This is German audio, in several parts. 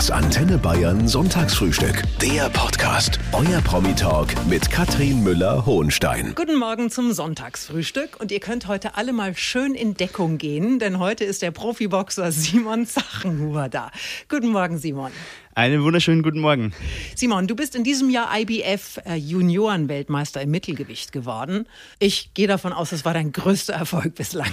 Das Antenne Bayern Sonntagsfrühstück. Der Podcast. Euer Promi-Talk mit Katrin Müller-Hohenstein. Guten Morgen zum Sonntagsfrühstück. Und ihr könnt heute alle mal schön in Deckung gehen, denn heute ist der Profiboxer Simon Zachenhuber da. Guten Morgen, Simon. Einen wunderschönen guten Morgen. Simon, du bist in diesem Jahr IBF äh, Juniorenweltmeister im Mittelgewicht geworden. Ich gehe davon aus, das war dein größter Erfolg bislang.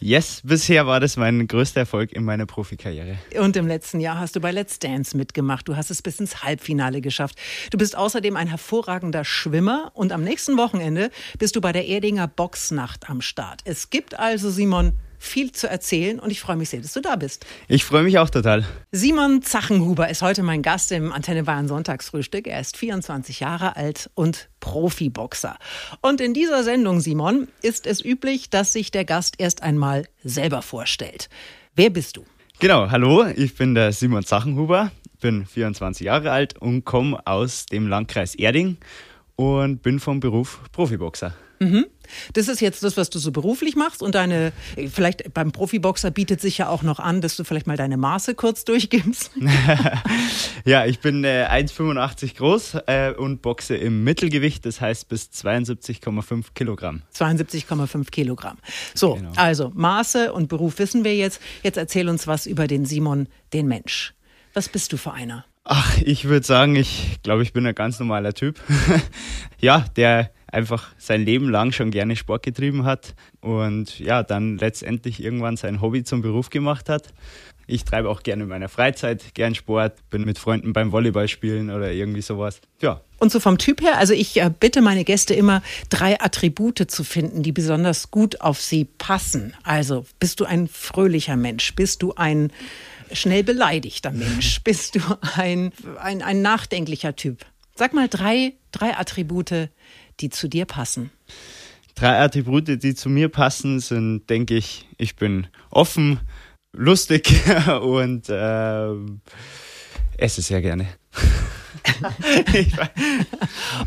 Yes, bisher war das mein größter Erfolg in meiner Profikarriere. Und im letzten Jahr hast du bei Let's Dance mitgemacht. Du hast es bis ins Halbfinale geschafft. Du bist außerdem ein hervorragender Schwimmer und am nächsten Wochenende bist du bei der Erdinger Boxnacht am Start. Es gibt also, Simon, viel zu erzählen und ich freue mich sehr, dass du da bist. Ich freue mich auch total. Simon Zachenhuber ist heute mein Gast im Antenne Bayern Sonntagsfrühstück. Er ist 24 Jahre alt und Profiboxer. Und in dieser Sendung, Simon, ist es üblich, dass sich der Gast erst einmal selber vorstellt. Wer bist du? Genau, hallo, ich bin der Simon Zachenhuber, bin 24 Jahre alt und komme aus dem Landkreis Erding und bin vom Beruf Profiboxer. Mhm. Das ist jetzt das, was du so beruflich machst und deine, vielleicht beim Profiboxer bietet sich ja auch noch an, dass du vielleicht mal deine Maße kurz durchgibst. ja, ich bin äh, 1,85 groß äh, und boxe im Mittelgewicht, das heißt bis 72,5 Kilogramm. 72,5 Kilogramm. So, genau. also Maße und Beruf wissen wir jetzt. Jetzt erzähl uns was über den Simon, den Mensch. Was bist du für einer? Ach, ich würde sagen, ich glaube, ich bin ein ganz normaler Typ. ja, der einfach sein Leben lang schon gerne Sport getrieben hat und ja, dann letztendlich irgendwann sein Hobby zum Beruf gemacht hat. Ich treibe auch gerne in meiner Freizeit gern Sport, bin mit Freunden beim Volleyball spielen oder irgendwie sowas. Ja. Und so vom Typ her, also ich äh, bitte meine Gäste immer, drei Attribute zu finden, die besonders gut auf sie passen. Also bist du ein fröhlicher Mensch? Bist du ein schnell beleidigter Mensch? Bist du ein, ein, ein nachdenklicher Typ? Sag mal drei, drei Attribute, die zu dir passen? Drei Attribute, die zu mir passen, sind, denke ich, ich bin offen, lustig und äh, esse sehr gerne.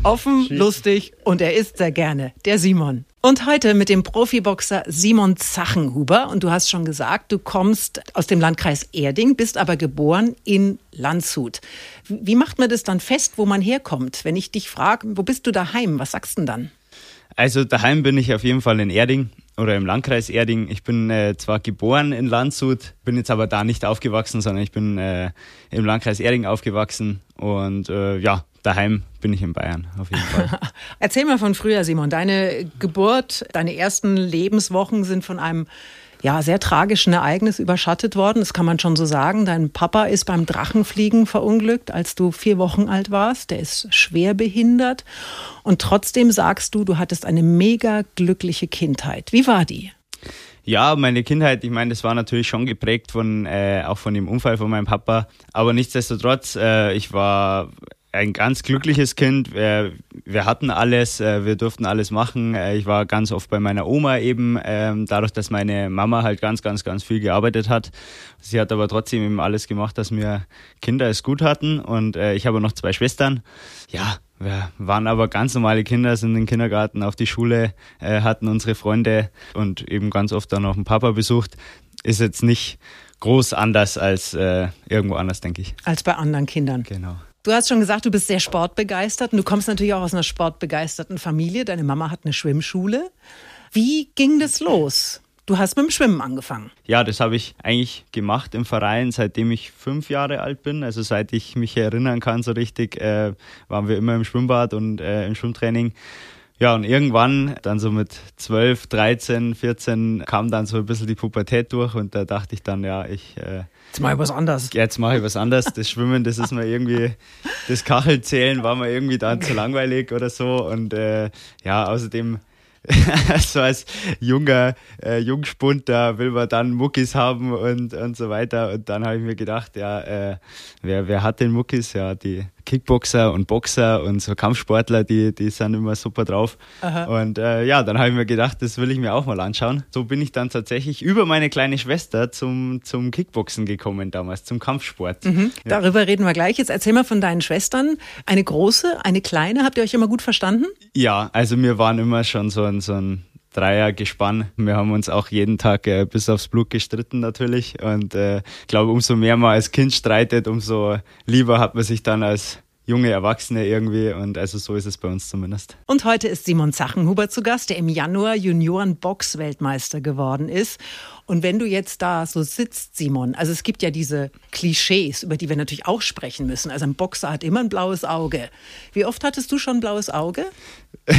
Offen, lustig und er isst sehr gerne, der Simon. Und heute mit dem Profiboxer Simon Zachenhuber. Und du hast schon gesagt, du kommst aus dem Landkreis Erding, bist aber geboren in Landshut. Wie macht man das dann fest, wo man herkommt? Wenn ich dich frage, wo bist du daheim? Was sagst du denn dann? Also daheim bin ich auf jeden Fall in Erding oder im Landkreis Erding. Ich bin äh, zwar geboren in Landshut, bin jetzt aber da nicht aufgewachsen, sondern ich bin äh, im Landkreis Erding aufgewachsen und äh, ja, daheim bin ich in Bayern, auf jeden Fall. Erzähl mal von früher, Simon. Deine Geburt, deine ersten Lebenswochen sind von einem ja, sehr tragischen Ereignis überschattet worden. Das kann man schon so sagen. Dein Papa ist beim Drachenfliegen verunglückt, als du vier Wochen alt warst. Der ist schwer behindert. Und trotzdem sagst du, du hattest eine mega glückliche Kindheit. Wie war die? Ja, meine Kindheit, ich meine, das war natürlich schon geprägt von äh, auch von dem Unfall von meinem Papa. Aber nichtsdestotrotz, äh, ich war ein ganz glückliches Kind. Wir, wir hatten alles, äh, wir durften alles machen. Äh, ich war ganz oft bei meiner Oma eben, ähm, dadurch, dass meine Mama halt ganz, ganz, ganz viel gearbeitet hat. Sie hat aber trotzdem eben alles gemacht, dass wir Kinder es gut hatten. Und äh, ich habe noch zwei Schwestern. Ja, wir waren aber ganz normale Kinder, sind in den Kindergarten, auf die Schule, hatten unsere Freunde und eben ganz oft dann auch einen Papa besucht. Ist jetzt nicht groß anders als äh, irgendwo anders, denke ich. Als bei anderen Kindern. Genau. Du hast schon gesagt, du bist sehr sportbegeistert und du kommst natürlich auch aus einer sportbegeisterten Familie. Deine Mama hat eine Schwimmschule. Wie ging das los? Du hast mit dem Schwimmen angefangen. Ja, das habe ich eigentlich gemacht im Verein, seitdem ich fünf Jahre alt bin. Also seit ich mich erinnern kann, so richtig, äh, waren wir immer im Schwimmbad und äh, im Schwimmtraining. Ja, und irgendwann, dann so mit 12, 13, 14, kam dann so ein bisschen die Pubertät durch und da dachte ich dann, ja, ich. Äh, jetzt mache ich was anderes. Jetzt mache ich was anderes. Das Schwimmen, das ist mir irgendwie, das Kachelzählen war mir irgendwie dann zu langweilig oder so. Und äh, ja, außerdem so als junger äh, Jungspund, da will man dann Muckis haben und, und so weiter. Und dann habe ich mir gedacht, ja, äh, wer, wer hat den Muckis? Ja, die Kickboxer und Boxer und so Kampfsportler, die, die sind immer super drauf. Aha. Und äh, ja, dann habe ich mir gedacht, das will ich mir auch mal anschauen. So bin ich dann tatsächlich über meine kleine Schwester zum, zum Kickboxen gekommen damals, zum Kampfsport. Mhm. Ja. Darüber reden wir gleich. Jetzt erzähl mal von deinen Schwestern. Eine große, eine kleine. Habt ihr euch immer gut verstanden? Ja, also wir waren immer schon so ein, so ein Dreiergespann. Wir haben uns auch jeden Tag äh, bis aufs Blut gestritten natürlich. Und äh, ich glaube, umso mehr man als Kind streitet, umso lieber hat man sich dann als junge Erwachsene irgendwie und also so ist es bei uns zumindest. Und heute ist Simon Zachenhuber zu Gast, der im Januar Junioren-Box-Weltmeister geworden ist. Und wenn du jetzt da so sitzt, Simon, also es gibt ja diese Klischees, über die wir natürlich auch sprechen müssen. Also ein Boxer hat immer ein blaues Auge. Wie oft hattest du schon ein blaues Auge?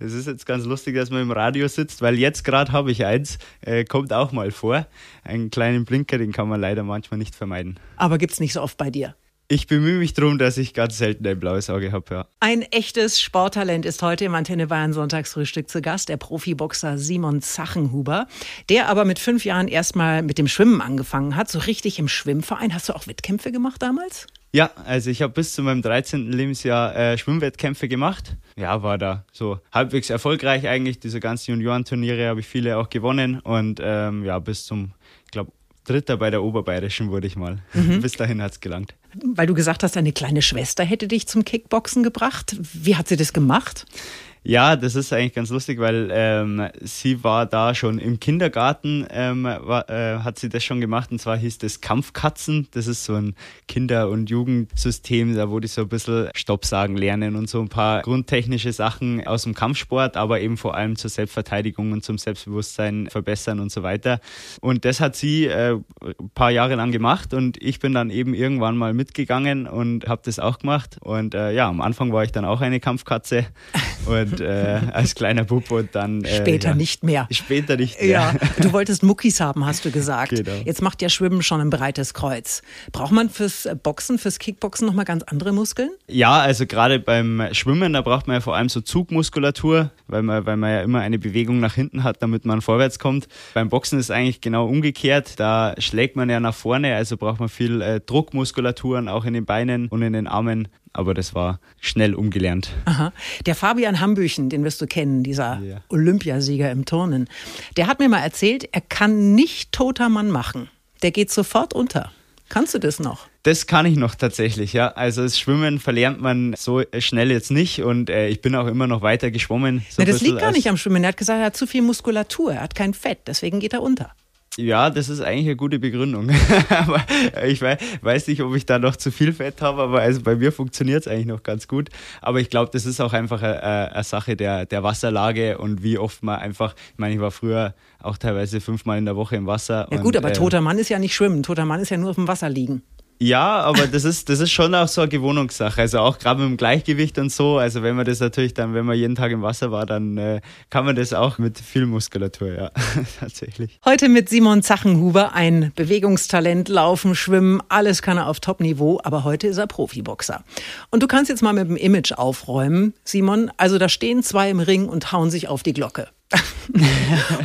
Es ist jetzt ganz lustig, dass man im Radio sitzt, weil jetzt gerade habe ich eins, äh, kommt auch mal vor. Einen kleinen Blinker, den kann man leider manchmal nicht vermeiden. Aber gibt es nicht so oft bei dir? Ich bemühe mich darum, dass ich ganz selten ein blaues Auge habe, ja. Ein echtes Sporttalent ist heute im Antenne Bayern Sonntagsfrühstück zu Gast, der Profiboxer Simon Zachenhuber, der aber mit fünf Jahren erstmal mit dem Schwimmen angefangen hat, so richtig im Schwimmverein. Hast du auch Wettkämpfe gemacht damals? Ja, also ich habe bis zu meinem 13. Lebensjahr äh, Schwimmwettkämpfe gemacht. Ja, war da so halbwegs erfolgreich eigentlich. Diese ganzen Juniorenturniere habe ich viele auch gewonnen und ähm, ja, bis zum, ich glaube, Dritter bei der Oberbayerischen wurde ich mal. Mhm. Bis dahin hat es gelangt. Weil du gesagt hast, deine kleine Schwester hätte dich zum Kickboxen gebracht. Wie hat sie das gemacht? Ja, das ist eigentlich ganz lustig, weil ähm, sie war da schon im Kindergarten, ähm, war, äh, hat sie das schon gemacht und zwar hieß das Kampfkatzen. Das ist so ein Kinder- und Jugendsystem, da wo die so ein bisschen Stopp sagen lernen und so ein paar grundtechnische Sachen aus dem Kampfsport, aber eben vor allem zur Selbstverteidigung und zum Selbstbewusstsein verbessern und so weiter. Und das hat sie äh, ein paar Jahre lang gemacht und ich bin dann eben irgendwann mal mitgegangen und habe das auch gemacht. Und äh, ja, am Anfang war ich dann auch eine Kampfkatze und und äh, als kleiner Bub und dann. Äh, später ja, nicht mehr. Später nicht mehr. Ja, du wolltest Muckis haben, hast du gesagt. Genau. Jetzt macht ja Schwimmen schon ein breites Kreuz. Braucht man fürs Boxen, fürs Kickboxen nochmal ganz andere Muskeln? Ja, also gerade beim Schwimmen, da braucht man ja vor allem so Zugmuskulatur, weil man, weil man ja immer eine Bewegung nach hinten hat, damit man vorwärts kommt. Beim Boxen ist eigentlich genau umgekehrt. Da schlägt man ja nach vorne, also braucht man viel äh, Druckmuskulaturen auch in den Beinen und in den Armen aber das war schnell umgelernt. Aha. Der Fabian Hambüchen, den wirst du kennen, dieser ja. Olympiasieger im Turnen, der hat mir mal erzählt, er kann nicht toter Mann machen. Der geht sofort unter. Kannst du das noch? Das kann ich noch tatsächlich, ja. Also das Schwimmen verlernt man so schnell jetzt nicht und äh, ich bin auch immer noch weiter geschwommen. So Na, das liegt gar nicht am Schwimmen. Er hat gesagt, er hat zu viel Muskulatur, er hat kein Fett, deswegen geht er unter. Ja, das ist eigentlich eine gute Begründung. aber ich weiß nicht, ob ich da noch zu viel Fett habe, aber also bei mir funktioniert es eigentlich noch ganz gut. Aber ich glaube, das ist auch einfach eine, eine, Sache der, der Wasserlage und wie oft man einfach, ich meine, ich war früher auch teilweise fünfmal in der Woche im Wasser. Ja gut, aber äh, toter Mann ist ja nicht schwimmen. Toter Mann ist ja nur auf dem Wasser liegen. Ja, aber das ist, das ist schon auch so eine Gewohnungssache. Also auch gerade mit dem Gleichgewicht und so. Also wenn man das natürlich dann, wenn man jeden Tag im Wasser war, dann äh, kann man das auch mit viel Muskulatur, ja, tatsächlich. Heute mit Simon Zachenhuber, ein Bewegungstalent, Laufen, Schwimmen, alles kann er auf Top-Niveau, aber heute ist er Profiboxer. Und du kannst jetzt mal mit dem Image aufräumen, Simon. Also da stehen zwei im Ring und hauen sich auf die Glocke.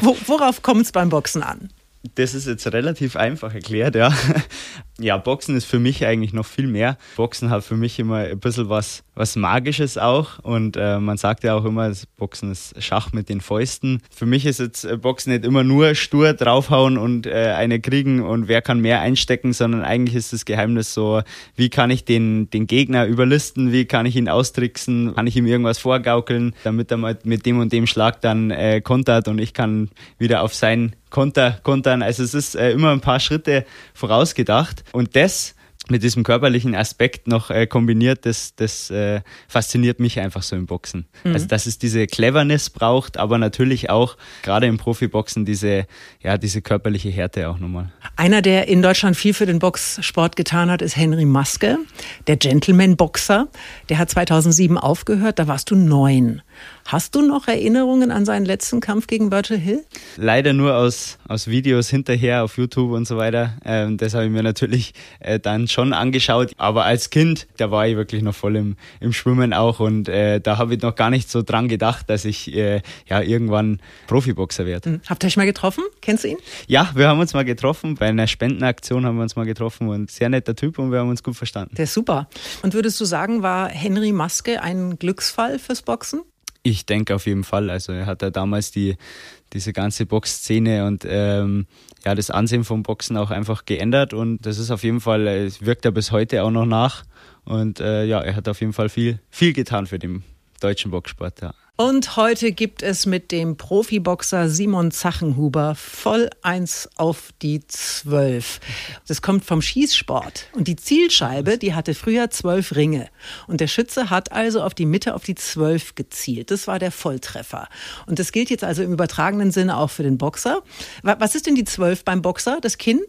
Worauf kommt es beim Boxen an? Das ist jetzt relativ einfach erklärt, ja. Ja, Boxen ist für mich eigentlich noch viel mehr. Boxen hat für mich immer ein bisschen was, was Magisches auch. Und äh, man sagt ja auch immer, Boxen ist Schach mit den Fäusten. Für mich ist jetzt äh, Boxen nicht immer nur stur draufhauen und äh, eine kriegen und wer kann mehr einstecken, sondern eigentlich ist das Geheimnis so, wie kann ich den, den Gegner überlisten, wie kann ich ihn austricksen, kann ich ihm irgendwas vorgaukeln, damit er mal mit dem und dem Schlag dann äh, kontert und ich kann wieder auf sein Konter kontern. Also es ist äh, immer ein paar Schritte vorausgedacht und das mit diesem körperlichen Aspekt noch äh, kombiniert, das, das äh, fasziniert mich einfach so im Boxen. Mhm. Also dass es diese Cleverness braucht, aber natürlich auch gerade im Profiboxen diese, ja, diese körperliche Härte auch nochmal. Einer, der in Deutschland viel für den Boxsport getan hat, ist Henry Maske, der Gentleman-Boxer. Der hat 2007 aufgehört, da warst du neun. Hast du noch Erinnerungen an seinen letzten Kampf gegen Virgil Hill? Leider nur aus, aus Videos hinterher auf YouTube und so weiter. Ähm, das habe ich mir natürlich äh, dann schon angeschaut. Aber als Kind, da war ich wirklich noch voll im, im Schwimmen auch und äh, da habe ich noch gar nicht so dran gedacht, dass ich äh, ja irgendwann Profiboxer werde. Hm. Habt ihr euch mal getroffen? Kennst du ihn? Ja, wir haben uns mal getroffen. Bei einer Spendenaktion haben wir uns mal getroffen und sehr netter Typ und wir haben uns gut verstanden. Der ist super. Und würdest du sagen, war Henry Maske ein Glücksfall fürs Boxen? Ich denke auf jeden Fall. Also er hat ja damals die, diese ganze Boxszene und ähm, ja, das Ansehen vom Boxen auch einfach geändert und das ist auf jeden Fall, es wirkt ja bis heute auch noch nach und äh, ja, er hat auf jeden Fall viel, viel getan für den deutschen Boxsport. Ja. Und heute gibt es mit dem Profiboxer Simon Zachenhuber voll eins auf die Zwölf. Das kommt vom Schießsport. Und die Zielscheibe, die hatte früher zwölf Ringe. Und der Schütze hat also auf die Mitte, auf die Zwölf gezielt. Das war der Volltreffer. Und das gilt jetzt also im übertragenen Sinne auch für den Boxer. Was ist denn die Zwölf beim Boxer? Das Kinn?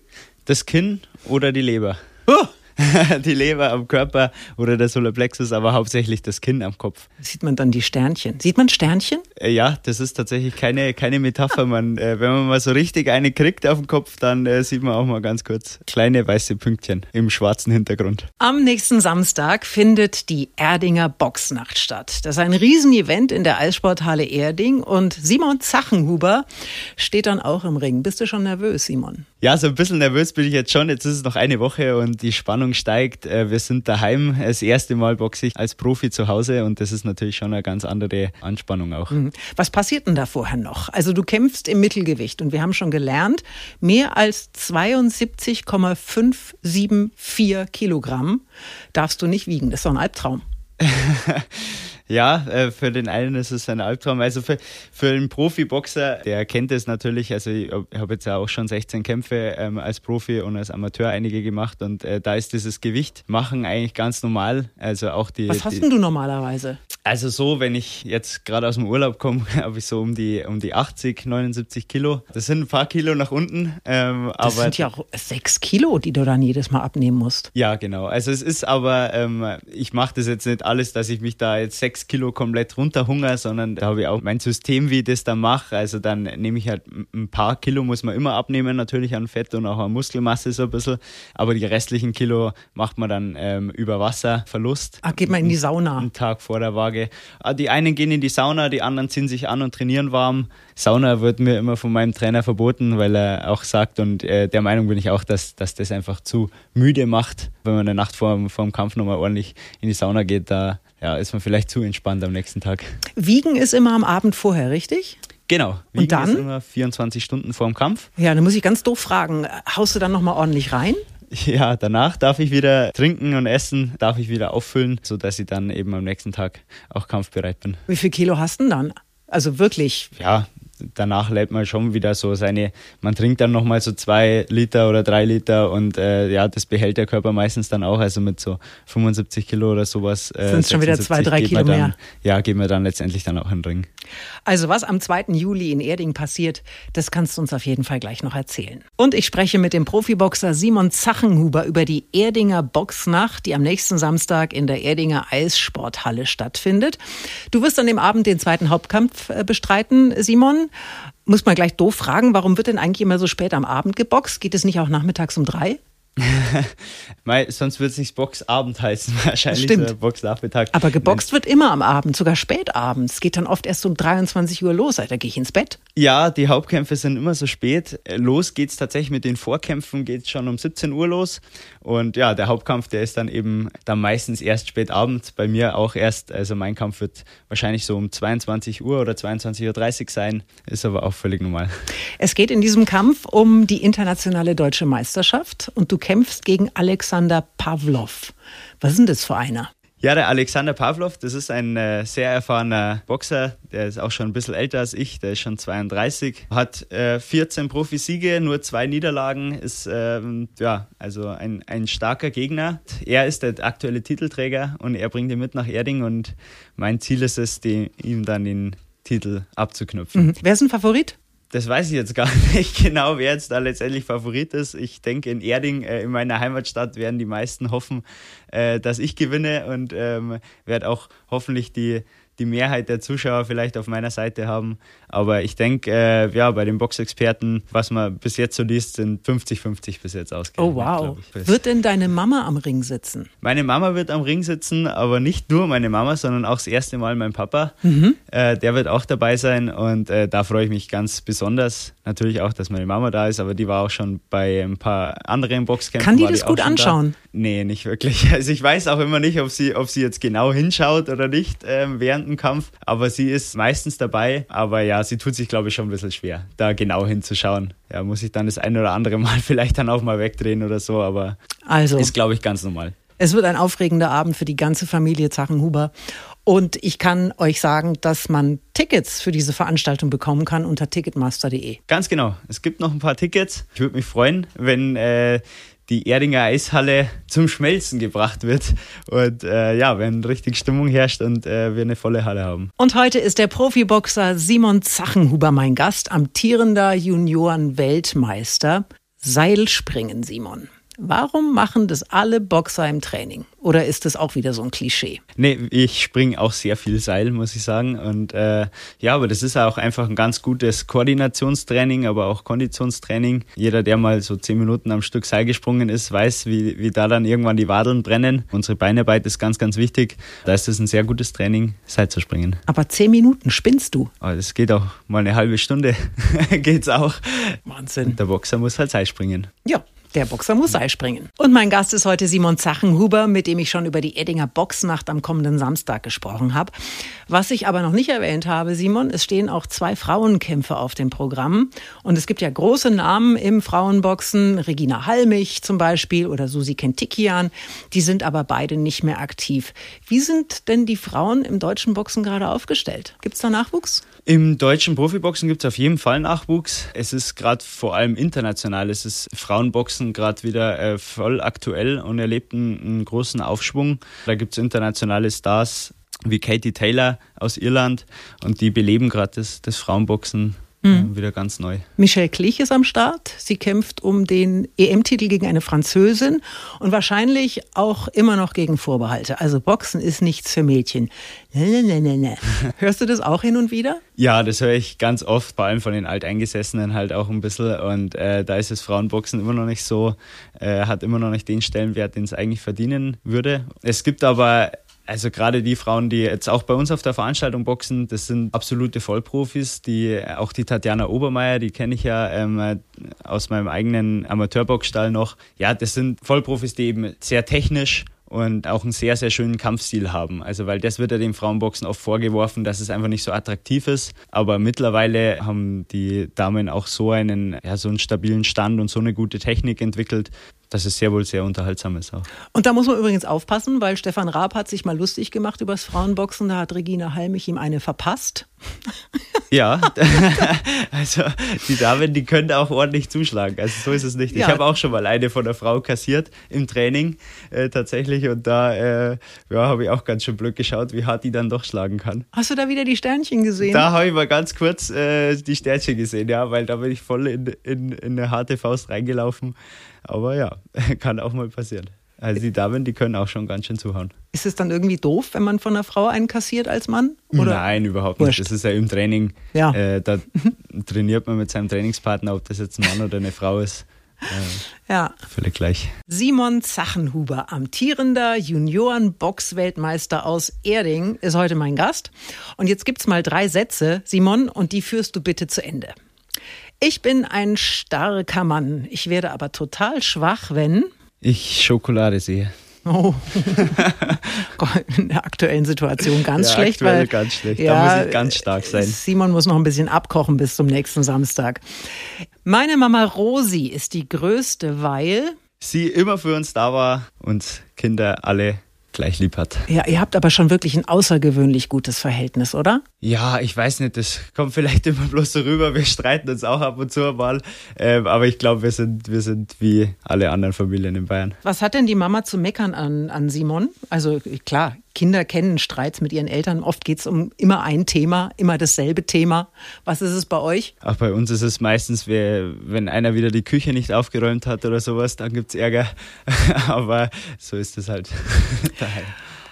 Das Kinn oder die Leber. Oh. die Leber am Körper oder der Solarplexus, aber hauptsächlich das Kinn am Kopf. Sieht man dann die Sternchen? Sieht man Sternchen? Äh, ja, das ist tatsächlich keine, keine Metapher. Man, äh, wenn man mal so richtig eine kriegt auf dem Kopf, dann äh, sieht man auch mal ganz kurz kleine weiße Pünktchen im schwarzen Hintergrund. Am nächsten Samstag findet die Erdinger Boxnacht statt. Das ist ein Riesenevent in der Eissporthalle Erding und Simon Zachenhuber steht dann auch im Ring. Bist du schon nervös, Simon? Ja, so ein bisschen nervös bin ich jetzt schon. Jetzt ist es noch eine Woche und die Spannung steigt. Äh, wir sind daheim. Das erste Mal boxe ich als Profi zu Hause und das ist natürlich schon eine ganz andere Anspannung auch. Mhm. Was passiert denn da vorher noch? Also du kämpfst im Mittelgewicht und wir haben schon gelernt, mehr als 72,574 Kilogramm darfst du nicht wiegen. Das ist doch ein Albtraum. Ja, äh, für den einen ist es ein Albtraum. Also für, für einen Profiboxer, der kennt es natürlich. Also ich habe jetzt ja auch schon 16 Kämpfe ähm, als Profi und als Amateur einige gemacht und äh, da ist dieses Gewicht machen eigentlich ganz normal. Also auch die. Was hast die, denn du normalerweise? Also so, wenn ich jetzt gerade aus dem Urlaub komme, habe ich so um die um die 80, 79 Kilo. Das sind ein paar Kilo nach unten. Ähm, das aber sind ja auch sechs Kilo, die du dann jedes Mal abnehmen musst. Ja, genau. Also es ist aber, ähm, ich mache das jetzt nicht alles, dass ich mich da jetzt sechs Kilo komplett runterhungere, sondern da habe ich auch mein System, wie ich das dann mache. Also dann nehme ich halt ein paar Kilo, muss man immer abnehmen, natürlich an Fett und auch an Muskelmasse so ein bisschen. Aber die restlichen Kilo macht man dann ähm, über Wasserverlust. Ach, geht man in die Sauna? Einen Tag vor der Waage Tage. Ah, die einen gehen in die Sauna, die anderen ziehen sich an und trainieren warm. Sauna wird mir immer von meinem Trainer verboten, weil er auch sagt, und äh, der Meinung bin ich auch, dass, dass das einfach zu müde macht, wenn man eine Nacht vor, vor dem Kampf nochmal ordentlich in die Sauna geht. Da ja, ist man vielleicht zu entspannt am nächsten Tag. Wiegen ist immer am Abend vorher, richtig? Genau. Wiegen und dann? Ist immer 24 Stunden vor dem Kampf. Ja, dann muss ich ganz doof fragen. Haust du dann nochmal ordentlich rein? Ja, danach darf ich wieder trinken und essen, darf ich wieder auffüllen, sodass ich dann eben am nächsten Tag auch kampfbereit bin. Wie viel Kilo hast du denn dann? Also wirklich? Ja, danach lädt man schon wieder so seine, man trinkt dann nochmal so zwei Liter oder drei Liter und äh, ja, das behält der Körper meistens dann auch, also mit so 75 Kilo oder sowas. Äh, Sind es schon wieder zwei, drei Kilo dann, mehr? Ja, gehen wir dann letztendlich dann auch in den Ring. Also was am 2. Juli in Erding passiert, das kannst du uns auf jeden Fall gleich noch erzählen. Und ich spreche mit dem Profiboxer Simon Zachenhuber über die Erdinger Boxnacht, die am nächsten Samstag in der Erdinger Eissporthalle stattfindet. Du wirst an dem Abend den zweiten Hauptkampf äh, bestreiten, Simon. Muss man gleich doof fragen, warum wird denn eigentlich immer so spät am Abend geboxt? Geht es nicht auch nachmittags um drei? Mei, sonst wird es nicht Boxabend heißen, wahrscheinlich. Stimmt. Boxnachmittag. Aber geboxt Nein. wird immer am Abend, sogar spät abends. Es geht dann oft erst um 23 Uhr los. Da gehe ich ins Bett. Ja, die Hauptkämpfe sind immer so spät. Los geht es tatsächlich mit den Vorkämpfen, geht schon um 17 Uhr los. Und ja, der Hauptkampf, der ist dann eben dann meistens erst spät abends. Bei mir auch erst, also mein Kampf wird wahrscheinlich so um 22 Uhr oder 22.30 Uhr sein. Ist aber auch völlig normal. Es geht in diesem Kampf um die internationale deutsche Meisterschaft und du kämpfst gegen Alexander Pavlov. Was denn das für einer? Ja, der Alexander Pavlov, das ist ein äh, sehr erfahrener Boxer, der ist auch schon ein bisschen älter als ich, der ist schon 32, hat äh, 14 Profisiege, nur zwei Niederlagen, ist ähm, ja also ein, ein starker Gegner. Er ist der aktuelle Titelträger und er bringt ihn mit nach Erding und mein Ziel ist es, die, ihm dann den Titel abzuknüpfen. Mhm. Wer ist ein Favorit? Das weiß ich jetzt gar nicht genau, wer jetzt da letztendlich Favorit ist. Ich denke, in Erding, äh, in meiner Heimatstadt, werden die meisten hoffen, äh, dass ich gewinne und ähm, werde auch hoffentlich die die Mehrheit der Zuschauer vielleicht auf meiner Seite haben. Aber ich denke, äh, ja, bei den Boxexperten, was man bis jetzt so liest, sind 50-50 bis jetzt ausgegangen. Oh wow. Wird denn deine Mama am Ring sitzen? Meine Mama wird am Ring sitzen, aber nicht nur meine Mama, sondern auch das erste Mal mein Papa. Mhm. Äh, der wird auch dabei sein und äh, da freue ich mich ganz besonders. Natürlich auch, dass meine Mama da ist, aber die war auch schon bei ein paar anderen Boxkämpfen. Kann die das die gut anschauen? Da. Nee, nicht wirklich. Also ich weiß auch immer nicht, ob sie, ob sie jetzt genau hinschaut oder nicht ähm, während dem Kampf, aber sie ist meistens dabei. Aber ja, sie tut sich, glaube ich, schon ein bisschen schwer, da genau hinzuschauen. Ja, muss ich dann das ein oder andere Mal vielleicht dann auch mal wegdrehen oder so, aber also, ist, glaube ich, ganz normal. Es wird ein aufregender Abend für die ganze Familie Zachenhuber. Und ich kann euch sagen, dass man Tickets für diese Veranstaltung bekommen kann unter ticketmaster.de. Ganz genau. Es gibt noch ein paar Tickets. Ich würde mich freuen, wenn äh, die Erdinger Eishalle zum Schmelzen gebracht wird und äh, ja, wenn richtig Stimmung herrscht und äh, wir eine volle Halle haben. Und heute ist der Profiboxer Simon Zachenhuber mein Gast, amtierender Junioren-Weltmeister. Seilspringen, Simon. Warum machen das alle Boxer im Training? Oder ist das auch wieder so ein Klischee? Nee, ich springe auch sehr viel Seil, muss ich sagen. Und äh, ja, aber das ist auch einfach ein ganz gutes Koordinationstraining, aber auch Konditionstraining. Jeder, der mal so zehn Minuten am Stück Seil gesprungen ist, weiß, wie, wie da dann irgendwann die Wadeln brennen. Unsere Beinarbeit ist ganz, ganz wichtig. Da ist es ein sehr gutes Training, Seil zu springen. Aber zehn Minuten spinnst du? Aber das geht auch mal eine halbe Stunde. Geht's auch. Wahnsinn. Der Boxer muss halt Seil springen. Ja, der Boxer muss Seil springen. Und mein Gast ist heute Simon Zachenhuber, mit dem ich schon über die Eddinger Boxnacht am kommenden Samstag gesprochen habe. Was ich aber noch nicht erwähnt habe, Simon, es stehen auch zwei Frauenkämpfe auf dem Programm. Und es gibt ja große Namen im Frauenboxen, Regina Halmich zum Beispiel oder Susi Kentikian. Die sind aber beide nicht mehr aktiv. Wie sind denn die Frauen im deutschen Boxen gerade aufgestellt? Gibt es da Nachwuchs? Im deutschen Profiboxen gibt es auf jeden Fall Nachwuchs. Es ist gerade vor allem international. Es ist Frauenboxen gerade wieder äh, voll aktuell und erlebt einen, einen großen Aufschwung. Da gibt es internationale Stars wie Katie Taylor aus Irland und die beleben gerade das, das Frauenboxen mhm. wieder ganz neu. Michelle Klich ist am Start. Sie kämpft um den EM-Titel gegen eine Französin und wahrscheinlich auch immer noch gegen Vorbehalte. Also Boxen ist nichts für Mädchen. Ne, ne, ne, ne. Hörst du das auch hin und wieder? Ja, das höre ich ganz oft, vor allem von den Alteingesessenen halt auch ein bisschen. Und äh, da ist das Frauenboxen immer noch nicht so, äh, hat immer noch nicht den Stellenwert, den es eigentlich verdienen würde. Es gibt aber also gerade die Frauen, die jetzt auch bei uns auf der Veranstaltung boxen, das sind absolute Vollprofis. Die auch die Tatjana Obermeier, die kenne ich ja ähm, aus meinem eigenen Amateurboxstall noch. Ja, das sind Vollprofis, die eben sehr technisch und auch einen sehr, sehr schönen Kampfstil haben. Also, weil das wird ja dem Frauenboxen oft vorgeworfen, dass es einfach nicht so attraktiv ist. Aber mittlerweile haben die Damen auch so einen, ja, so einen stabilen Stand und so eine gute Technik entwickelt, dass es sehr wohl sehr unterhaltsam ist auch. Und da muss man übrigens aufpassen, weil Stefan Raab hat sich mal lustig gemacht über das Frauenboxen. Da hat Regina Halmich ihm eine verpasst. Ja, also die Damen, die können auch ordentlich zuschlagen. Also so ist es nicht. Ja. Ich habe auch schon mal eine von der Frau kassiert im Training äh, tatsächlich und da äh, ja, habe ich auch ganz schön blöd geschaut, wie hart die dann doch schlagen kann. Hast du da wieder die Sternchen gesehen? Da habe ich mal ganz kurz äh, die Sternchen gesehen, ja, weil da bin ich voll in, in, in eine harte Faust reingelaufen. Aber ja, kann auch mal passieren. Also die Damen, die können auch schon ganz schön zuhauen. Ist es dann irgendwie doof, wenn man von einer Frau einen kassiert als Mann? Oder? Nein, überhaupt nicht. Wurscht. Das ist ja im Training. Ja. Äh, da trainiert man mit seinem Trainingspartner, ob das jetzt ein Mann oder eine Frau ist. Äh, ja. Völlig gleich. Simon Zachenhuber, amtierender Junioren-Box-Weltmeister aus Erding, ist heute mein Gast. Und jetzt gibt es mal drei Sätze, Simon, und die führst du bitte zu Ende. Ich bin ein starker Mann. Ich werde aber total schwach, wenn ich Schokolade sehe. Oh. In der aktuellen Situation ganz ja, schlecht. Aktuell weil, ganz schlecht. Ja, da muss ich ganz stark sein. Simon muss noch ein bisschen abkochen bis zum nächsten Samstag. Meine Mama Rosi ist die größte, weil sie immer für uns da war und Kinder alle gleich lieb hat. Ja, ihr habt aber schon wirklich ein außergewöhnlich gutes Verhältnis, oder? Ja, ich weiß nicht, das kommt vielleicht immer bloß so rüber. Wir streiten uns auch ab und zu mal. Ähm, aber ich glaube, wir sind, wir sind wie alle anderen Familien in Bayern. Was hat denn die Mama zu meckern an, an Simon? Also klar, Kinder kennen Streits mit ihren Eltern. Oft geht es um immer ein Thema, immer dasselbe Thema. Was ist es bei euch? Auch bei uns ist es meistens, wenn einer wieder die Küche nicht aufgeräumt hat oder sowas, dann gibt es Ärger. aber so ist es halt daheim.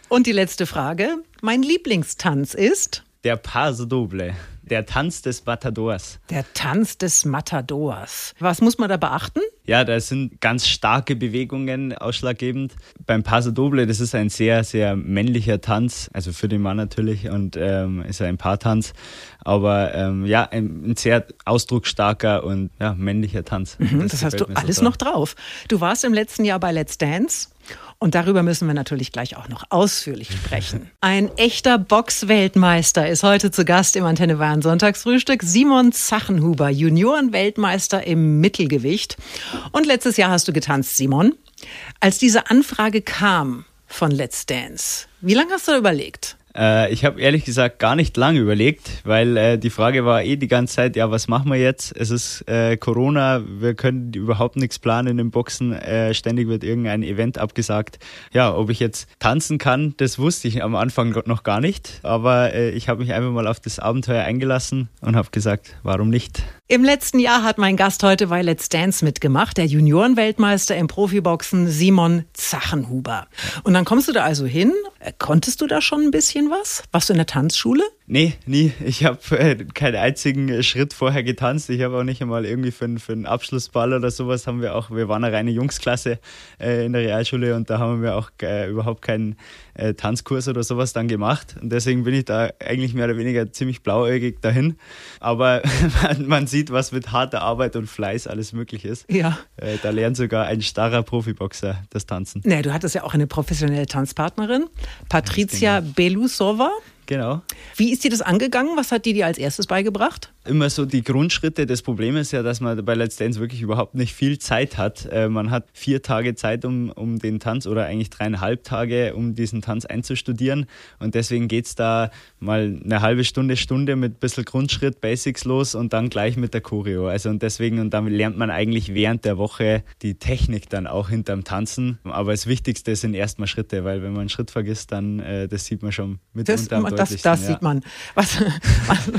Und die letzte Frage. Mein Lieblingstanz ist? Der Paso Doble. Der Tanz des Matadors. Der Tanz des Matadors. Was muss man da beachten? Ja, da sind ganz starke Bewegungen ausschlaggebend. Beim Paso Doble, das ist ein sehr, sehr männlicher Tanz, also für den Mann natürlich und ähm, ist ein Paartanz. Aber ähm, ja, ein, ein, sehr ausdrucksstarker und ja, männlicher Tanz. Mhm, das, das hast du alles so noch drauf. Du warst im letzten Jahr bei Let's Dance und darüber müssen wir natürlich gleich auch noch ausführlich sprechen. Ein echter Boxweltmeister ist heute zu Gast im Antenne Bayern Sonntagsfrühstück. Simon Zachenhuber, Juniorenweltmeister im Mittelgewicht. Und letztes Jahr hast du getanzt, Simon. Als diese Anfrage kam von Let's Dance, wie lange hast du überlegt? Äh, ich habe ehrlich gesagt gar nicht lange überlegt, weil äh, die Frage war eh die ganze Zeit, ja, was machen wir jetzt? Es ist äh, Corona, wir können überhaupt nichts planen im Boxen, äh, ständig wird irgendein Event abgesagt. Ja, ob ich jetzt tanzen kann, das wusste ich am Anfang noch gar nicht, aber äh, ich habe mich einfach mal auf das Abenteuer eingelassen und habe gesagt, warum nicht? Im letzten Jahr hat mein Gast heute bei Let's Dance mitgemacht, der Juniorenweltmeister im Profiboxen Simon Zachenhuber. Und dann kommst du da also hin. Konntest du da schon ein bisschen was? Warst du in der Tanzschule? Nee, nie. Ich habe äh, keinen einzigen Schritt vorher getanzt. Ich habe auch nicht einmal irgendwie für, für einen Abschlussball oder sowas haben wir auch, wir waren eine reine Jungsklasse äh, in der Realschule und da haben wir auch äh, überhaupt keinen äh, Tanzkurs oder sowas dann gemacht. Und deswegen bin ich da eigentlich mehr oder weniger ziemlich blauäugig dahin. Aber man, man sieht, was mit harter Arbeit und Fleiß alles möglich ist. Ja. Äh, da lernt sogar ein starrer Profiboxer das Tanzen. Nee, du hattest ja auch eine professionelle Tanzpartnerin, Patricia Belusova. Genau. Wie ist dir das angegangen? Was hat die dir als erstes beigebracht? Immer so die Grundschritte. Das Problem ist ja, dass man bei Let's Dance wirklich überhaupt nicht viel Zeit hat. Äh, man hat vier Tage Zeit, um, um den Tanz oder eigentlich dreieinhalb Tage, um diesen Tanz einzustudieren. Und deswegen geht es da mal eine halbe Stunde, Stunde mit ein bisschen Grundschritt, Basics los und dann gleich mit der Choreo. Also und deswegen, und damit lernt man eigentlich während der Woche die Technik dann auch hinterm Tanzen. Aber das Wichtigste sind erstmal Schritte, weil wenn man einen Schritt vergisst, dann, äh, das sieht man schon mitunter am das, das ja. sieht man. Was, was,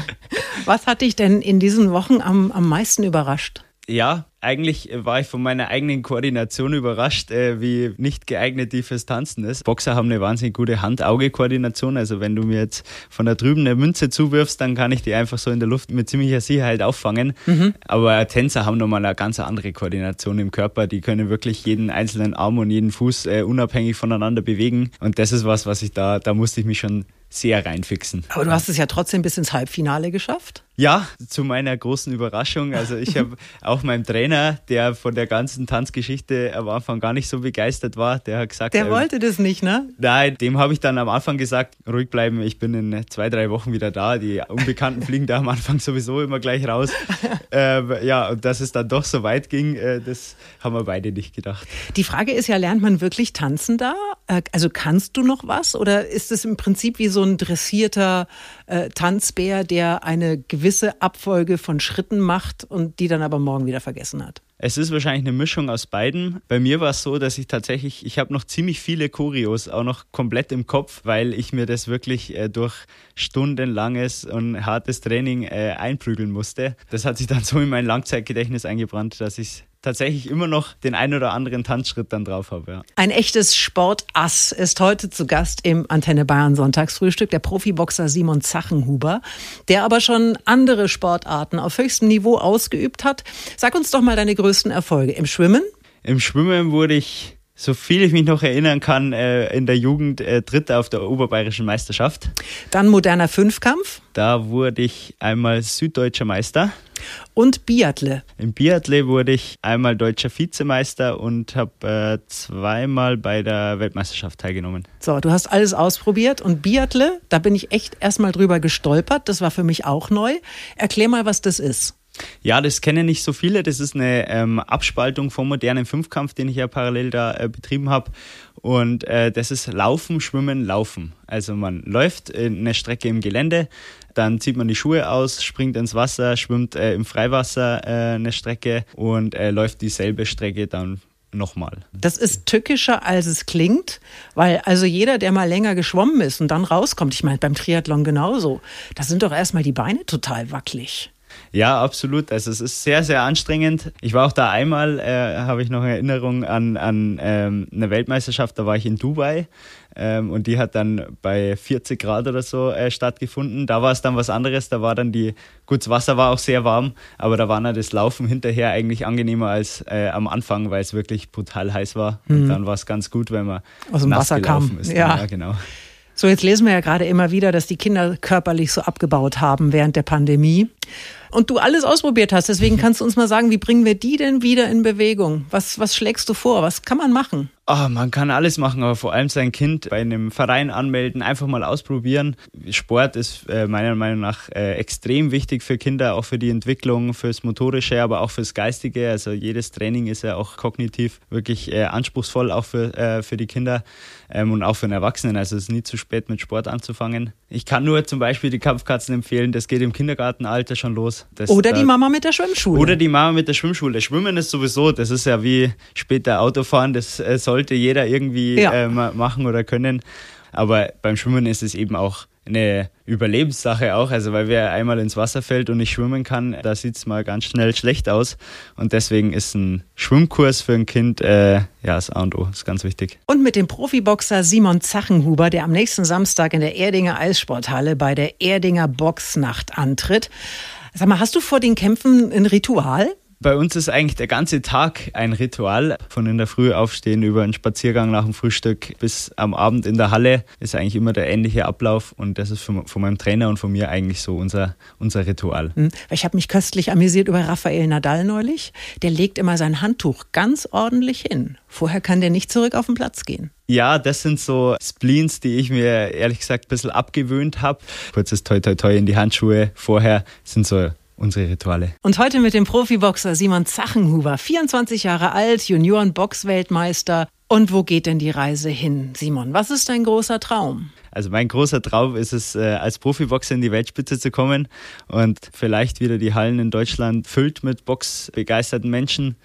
was hat dich denn in diesen Wochen am, am meisten überrascht? Ja, eigentlich war ich von meiner eigenen Koordination überrascht, äh, wie nicht geeignet die fürs Tanzen ist. Boxer haben eine wahnsinnig gute Hand-Auge-Koordination. Also wenn du mir jetzt von da drüben eine Münze zuwirfst, dann kann ich die einfach so in der Luft mit ziemlicher Sicherheit auffangen. Mhm. Aber Tänzer haben nochmal eine ganz andere Koordination im Körper. Die können wirklich jeden einzelnen Arm und jeden Fuß äh, unabhängig voneinander bewegen. Und das ist was, was ich da, da musste ich mich schon sehr reinfixen. Aber du hast es ja trotzdem bis ins Halbfinale geschafft. Ja, zu meiner großen Überraschung. Also ich habe auch meinem Trainer, der von der ganzen Tanzgeschichte am Anfang gar nicht so begeistert war, der hat gesagt, der äh, wollte das nicht, ne? Nein, dem habe ich dann am Anfang gesagt, ruhig bleiben, ich bin in zwei, drei Wochen wieder da. Die Unbekannten fliegen da am Anfang sowieso immer gleich raus. ähm, ja, und dass es dann doch so weit ging, äh, das haben wir beide nicht gedacht. Die Frage ist ja, lernt man wirklich tanzen da? Äh, also kannst du noch was oder ist es im Prinzip wie so ein dressierter äh, Tanzbär, der eine gewisse Abfolge von Schritten macht und die dann aber morgen wieder vergessen hat? Es ist wahrscheinlich eine Mischung aus beiden. Bei mir war es so, dass ich tatsächlich, ich habe noch ziemlich viele Choreos auch noch komplett im Kopf, weil ich mir das wirklich äh, durch stundenlanges und hartes Training äh, einprügeln musste. Das hat sich dann so in mein Langzeitgedächtnis eingebrannt, dass ich tatsächlich immer noch den ein oder anderen Tanzschritt dann drauf habe. Ja. Ein echtes Sportass ist heute zu Gast im Antenne Bayern Sonntagsfrühstück, der Profiboxer Simon Zachenhuber, der aber schon andere Sportarten auf höchstem Niveau ausgeübt hat. Sag uns doch mal deine größten Erfolge im Schwimmen. Im Schwimmen wurde ich so viel ich mich noch erinnern kann, äh, in der Jugend äh, Dritter auf der Oberbayerischen Meisterschaft. Dann moderner Fünfkampf. Da wurde ich einmal süddeutscher Meister. Und Biathle. Im Biathle wurde ich einmal deutscher Vizemeister und habe äh, zweimal bei der Weltmeisterschaft teilgenommen. So, du hast alles ausprobiert und Biathle, da bin ich echt erstmal drüber gestolpert. Das war für mich auch neu. Erklär mal, was das ist. Ja, das kennen nicht so viele. Das ist eine ähm, Abspaltung vom modernen Fünfkampf, den ich ja parallel da äh, betrieben habe. Und äh, das ist Laufen, Schwimmen, Laufen. Also man läuft eine Strecke im Gelände, dann zieht man die Schuhe aus, springt ins Wasser, schwimmt äh, im Freiwasser äh, eine Strecke und äh, läuft dieselbe Strecke dann nochmal. Das ist tückischer, als es klingt, weil also jeder, der mal länger geschwommen ist und dann rauskommt, ich meine beim Triathlon genauso, da sind doch erstmal die Beine total wackelig. Ja, absolut. Also es ist sehr, sehr anstrengend. Ich war auch da einmal, äh, habe ich noch Erinnerung an, an ähm, eine Weltmeisterschaft, da war ich in Dubai ähm, und die hat dann bei 40 Grad oder so äh, stattgefunden. Da war es dann was anderes, da war dann die, gut, das Wasser war auch sehr warm, aber da war dann das Laufen hinterher eigentlich angenehmer als äh, am Anfang, weil es wirklich brutal heiß war. Mhm. Und dann war es ganz gut, wenn man aus dem Wasser kam. Ist. Ja. ja, genau. So, jetzt lesen wir ja gerade immer wieder, dass die Kinder körperlich so abgebaut haben während der Pandemie. Und du alles ausprobiert hast. Deswegen kannst du uns mal sagen, wie bringen wir die denn wieder in Bewegung? Was, was schlägst du vor? Was kann man machen? Oh, man kann alles machen, aber vor allem sein Kind bei einem Verein anmelden, einfach mal ausprobieren. Sport ist äh, meiner Meinung nach äh, extrem wichtig für Kinder, auch für die Entwicklung, fürs Motorische, aber auch fürs Geistige. Also jedes Training ist ja auch kognitiv wirklich äh, anspruchsvoll, auch für, für die Kinder ähm, und auch für den Erwachsenen. Also es ist nie zu spät mit Sport anzufangen. Ich kann nur zum Beispiel die Kampfkatzen empfehlen, das geht im Kindergartenalter schon los. Das, oder die Mama mit der Schwimmschule. Oder die Mama mit der Schwimmschule. Schwimmen ist sowieso, das ist ja wie später Autofahren, das äh, soll sollte jeder irgendwie ja. äh, machen oder können. Aber beim Schwimmen ist es eben auch eine Überlebenssache auch, also weil wer einmal ins Wasser fällt und nicht schwimmen kann, da sieht es mal ganz schnell schlecht aus. Und deswegen ist ein Schwimmkurs für ein Kind äh, ja das A und O, ist ganz wichtig. Und mit dem Profiboxer Simon Zachenhuber, der am nächsten Samstag in der Erdinger Eissporthalle bei der Erdinger Boxnacht antritt. Sag mal, hast du vor den Kämpfen ein Ritual? Bei uns ist eigentlich der ganze Tag ein Ritual. Von in der Früh aufstehen über einen Spaziergang nach dem Frühstück bis am Abend in der Halle ist eigentlich immer der ähnliche Ablauf. Und das ist von, von meinem Trainer und von mir eigentlich so unser, unser Ritual. Hm. Ich habe mich köstlich amüsiert über Rafael Nadal neulich. Der legt immer sein Handtuch ganz ordentlich hin. Vorher kann der nicht zurück auf den Platz gehen. Ja, das sind so Spleens, die ich mir ehrlich gesagt ein bisschen abgewöhnt habe. Kurzes Toi Toi Toi in die Handschuhe vorher sind so unsere Rituale. Und heute mit dem Profiboxer Simon Zachenhuber, 24 Jahre alt, Junioren-Boxweltmeister. Und wo geht denn die Reise hin, Simon? Was ist dein großer Traum? Also mein großer Traum ist es, äh, als Profiboxer in die Weltspitze zu kommen und vielleicht wieder die Hallen in Deutschland füllt mit boxbegeisterten Menschen.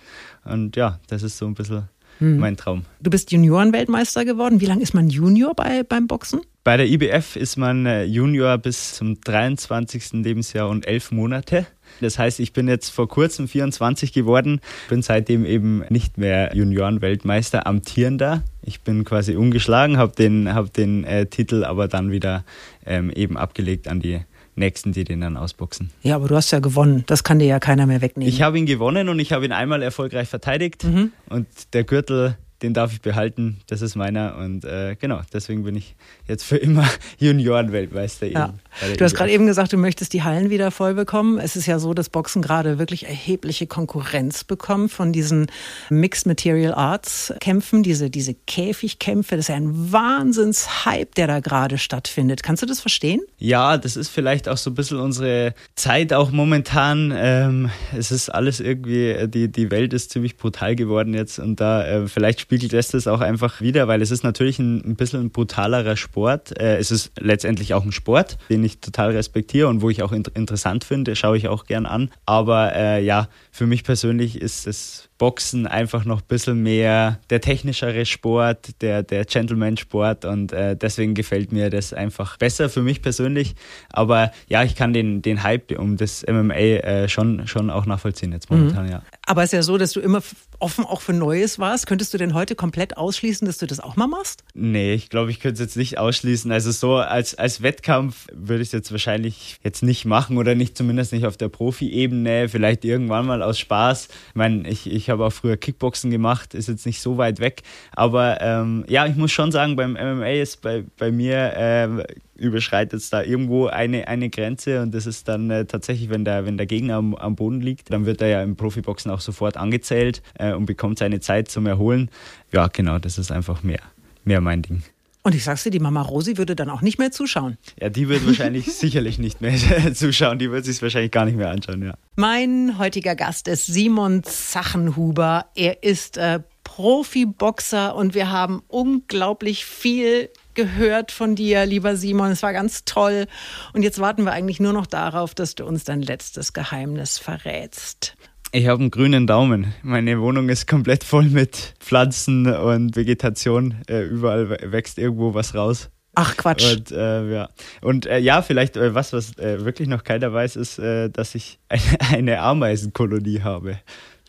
Und ja, das ist so ein bisschen hm. mein Traum. Du bist Juniorenweltmeister geworden. Wie lange ist man Junior bei, beim Boxen? Bei der IBF ist man äh, Junior bis zum 23. Lebensjahr und elf Monate. Das heißt, ich bin jetzt vor kurzem 24 geworden, bin seitdem eben nicht mehr Juniorenweltmeister, amtierender. Ich bin quasi umgeschlagen, habe den, hab den äh, Titel aber dann wieder ähm, eben abgelegt an die Nächsten, die den dann ausboxen. Ja, aber du hast ja gewonnen. Das kann dir ja keiner mehr wegnehmen. Ich habe ihn gewonnen und ich habe ihn einmal erfolgreich verteidigt. Mhm. Und der Gürtel den darf ich behalten, das ist meiner und äh, genau, deswegen bin ich jetzt für immer Juniorenweltmeister. Ja. Du hast gerade eben gesagt, du möchtest die Hallen wieder voll bekommen. Es ist ja so, dass Boxen gerade wirklich erhebliche Konkurrenz bekommt von diesen Mixed Material Arts Kämpfen, diese, diese Käfigkämpfe. Das ist ja ein Wahnsinnshype, der da gerade stattfindet. Kannst du das verstehen? Ja, das ist vielleicht auch so ein bisschen unsere Zeit auch momentan. Ähm, es ist alles irgendwie, die, die Welt ist ziemlich brutal geworden jetzt und da äh, vielleicht spiegelt es das auch einfach wieder, weil es ist natürlich ein, ein bisschen ein brutalerer Sport. Äh, es ist letztendlich auch ein Sport, den ich total respektiere und wo ich auch in, interessant finde, schaue ich auch gern an. Aber äh, ja, für mich persönlich ist es Boxen einfach noch ein bisschen mehr der technischere Sport, der, der Gentleman-Sport und äh, deswegen gefällt mir das einfach besser für mich persönlich. Aber ja, ich kann den, den Hype um das MMA äh, schon, schon auch nachvollziehen jetzt momentan, mhm. ja. Aber es ist ja so, dass du immer offen auch für Neues warst. Könntest du denn heute komplett ausschließen, dass du das auch mal machst? Nee, ich glaube, ich könnte es jetzt nicht ausschließen. Also so als, als Wettkampf würde ich es jetzt wahrscheinlich jetzt nicht machen oder nicht, zumindest nicht auf der Profi-Ebene. Vielleicht irgendwann mal aus Spaß. Ich meine, ich, ich habe auch früher Kickboxen gemacht, ist jetzt nicht so weit weg. Aber ähm, ja, ich muss schon sagen, beim MMA ist bei, bei mir äh, überschreitet es da irgendwo eine, eine Grenze und das ist dann äh, tatsächlich, wenn der, wenn der Gegner am, am Boden liegt, dann wird er ja im Profiboxen auch sofort angezählt äh, und bekommt seine Zeit zum Erholen. Ja, genau, das ist einfach mehr, mehr mein Ding. Und ich sag's dir, die Mama Rosi würde dann auch nicht mehr zuschauen. Ja, die wird wahrscheinlich sicherlich nicht mehr zuschauen. Die wird sich wahrscheinlich gar nicht mehr anschauen, ja. Mein heutiger Gast ist Simon Zachenhuber. Er ist äh, Profiboxer und wir haben unglaublich viel gehört von dir, lieber Simon. Es war ganz toll. Und jetzt warten wir eigentlich nur noch darauf, dass du uns dein letztes Geheimnis verrätst. Ich habe einen grünen Daumen. Meine Wohnung ist komplett voll mit Pflanzen und Vegetation. Äh, überall wächst irgendwo was raus. Ach Quatsch. Und äh, ja, und, äh, ja vielleicht äh, was, was äh, wirklich noch keiner weiß, ist, äh, dass ich eine, eine Ameisenkolonie habe.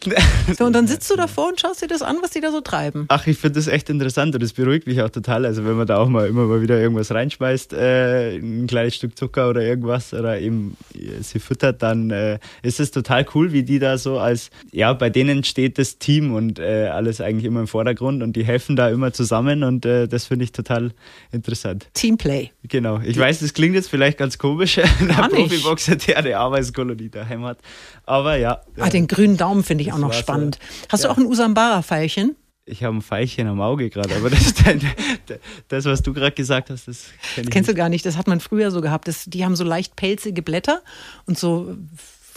So, und dann sitzt du davor und schaust dir das an, was die da so treiben. Ach, ich finde das echt interessant und das beruhigt mich auch total. Also wenn man da auch mal immer mal wieder irgendwas reinschmeißt, äh, ein kleines Stück Zucker oder irgendwas oder eben äh, sie füttert, dann äh, ist es total cool, wie die da so als, ja, bei denen steht das Team und äh, alles eigentlich immer im Vordergrund und die helfen da immer zusammen und äh, das finde ich total interessant. Teamplay. Genau. Ich weiß, das klingt jetzt vielleicht ganz komisch, ein Profiboxer, der eine Arbeitskolonie daheim hat, aber ja. Ah, den grünen Daumen finde ich auch noch spannend. So. Hast ja. du auch ein Usambara-Pfeilchen? Ich habe ein Pfeilchen am Auge gerade, aber das, das, was du gerade gesagt hast, das, kenn das kennst nicht. du gar nicht. Das hat man früher so gehabt. Das, die haben so leicht pelzige Blätter und so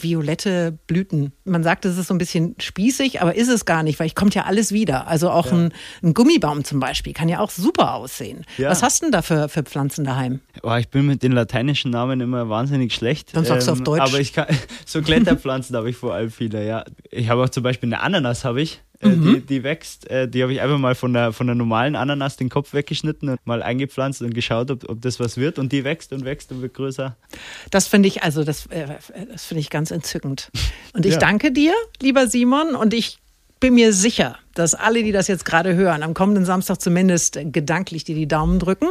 violette Blüten. Man sagt, es ist so ein bisschen spießig, aber ist es gar nicht, weil ich kommt ja alles wieder. Also auch ja. ein, ein, Gummibaum zum Beispiel kann ja auch super aussehen. Ja. Was hast du denn da für, für Pflanzen daheim? Oh, ich bin mit den lateinischen Namen immer wahnsinnig schlecht. Dann sagst ähm, du auf ähm, Deutsch. Aber ich kann, so Kletterpflanzen habe ich vor allem viele, ja. Ich habe auch zum Beispiel eine Ananas, habe ich. Äh, mhm. die, die wächst. Äh, die habe ich einfach mal von der, von der normalen Ananas den Kopf weggeschnitten und mal eingepflanzt und geschaut, ob, ob das was wird. Und die wächst und wächst und wird größer. Das finde ich, also das, äh, das finde ich ganz entzückend. Und ich ja. danke dir, lieber Simon, und ich bin mir sicher, dass alle, die das jetzt gerade hören, am kommenden Samstag zumindest gedanklich dir die Daumen drücken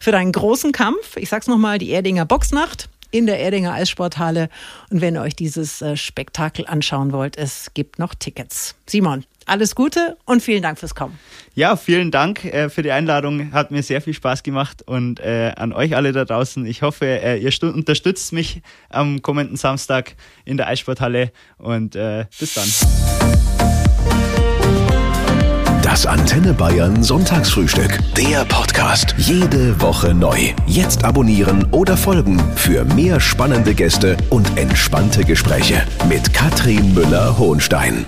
für deinen großen Kampf. Ich sag's nochmal, die Erdinger Boxnacht in der Erdinger Eissporthalle. Und wenn ihr euch dieses Spektakel anschauen wollt, es gibt noch Tickets. Simon, alles Gute und vielen Dank fürs Kommen. Ja, vielen Dank äh, für die Einladung. Hat mir sehr viel Spaß gemacht und äh, an euch alle da draußen. Ich hoffe, äh, ihr unterstützt mich am kommenden Samstag in der Eissporthalle und äh, bis dann. Das Antenne Bayern Sonntagsfrühstück. Der Podcast. Jede Woche neu. Jetzt abonnieren oder folgen für mehr spannende Gäste und entspannte Gespräche mit Katrin Müller-Hohenstein.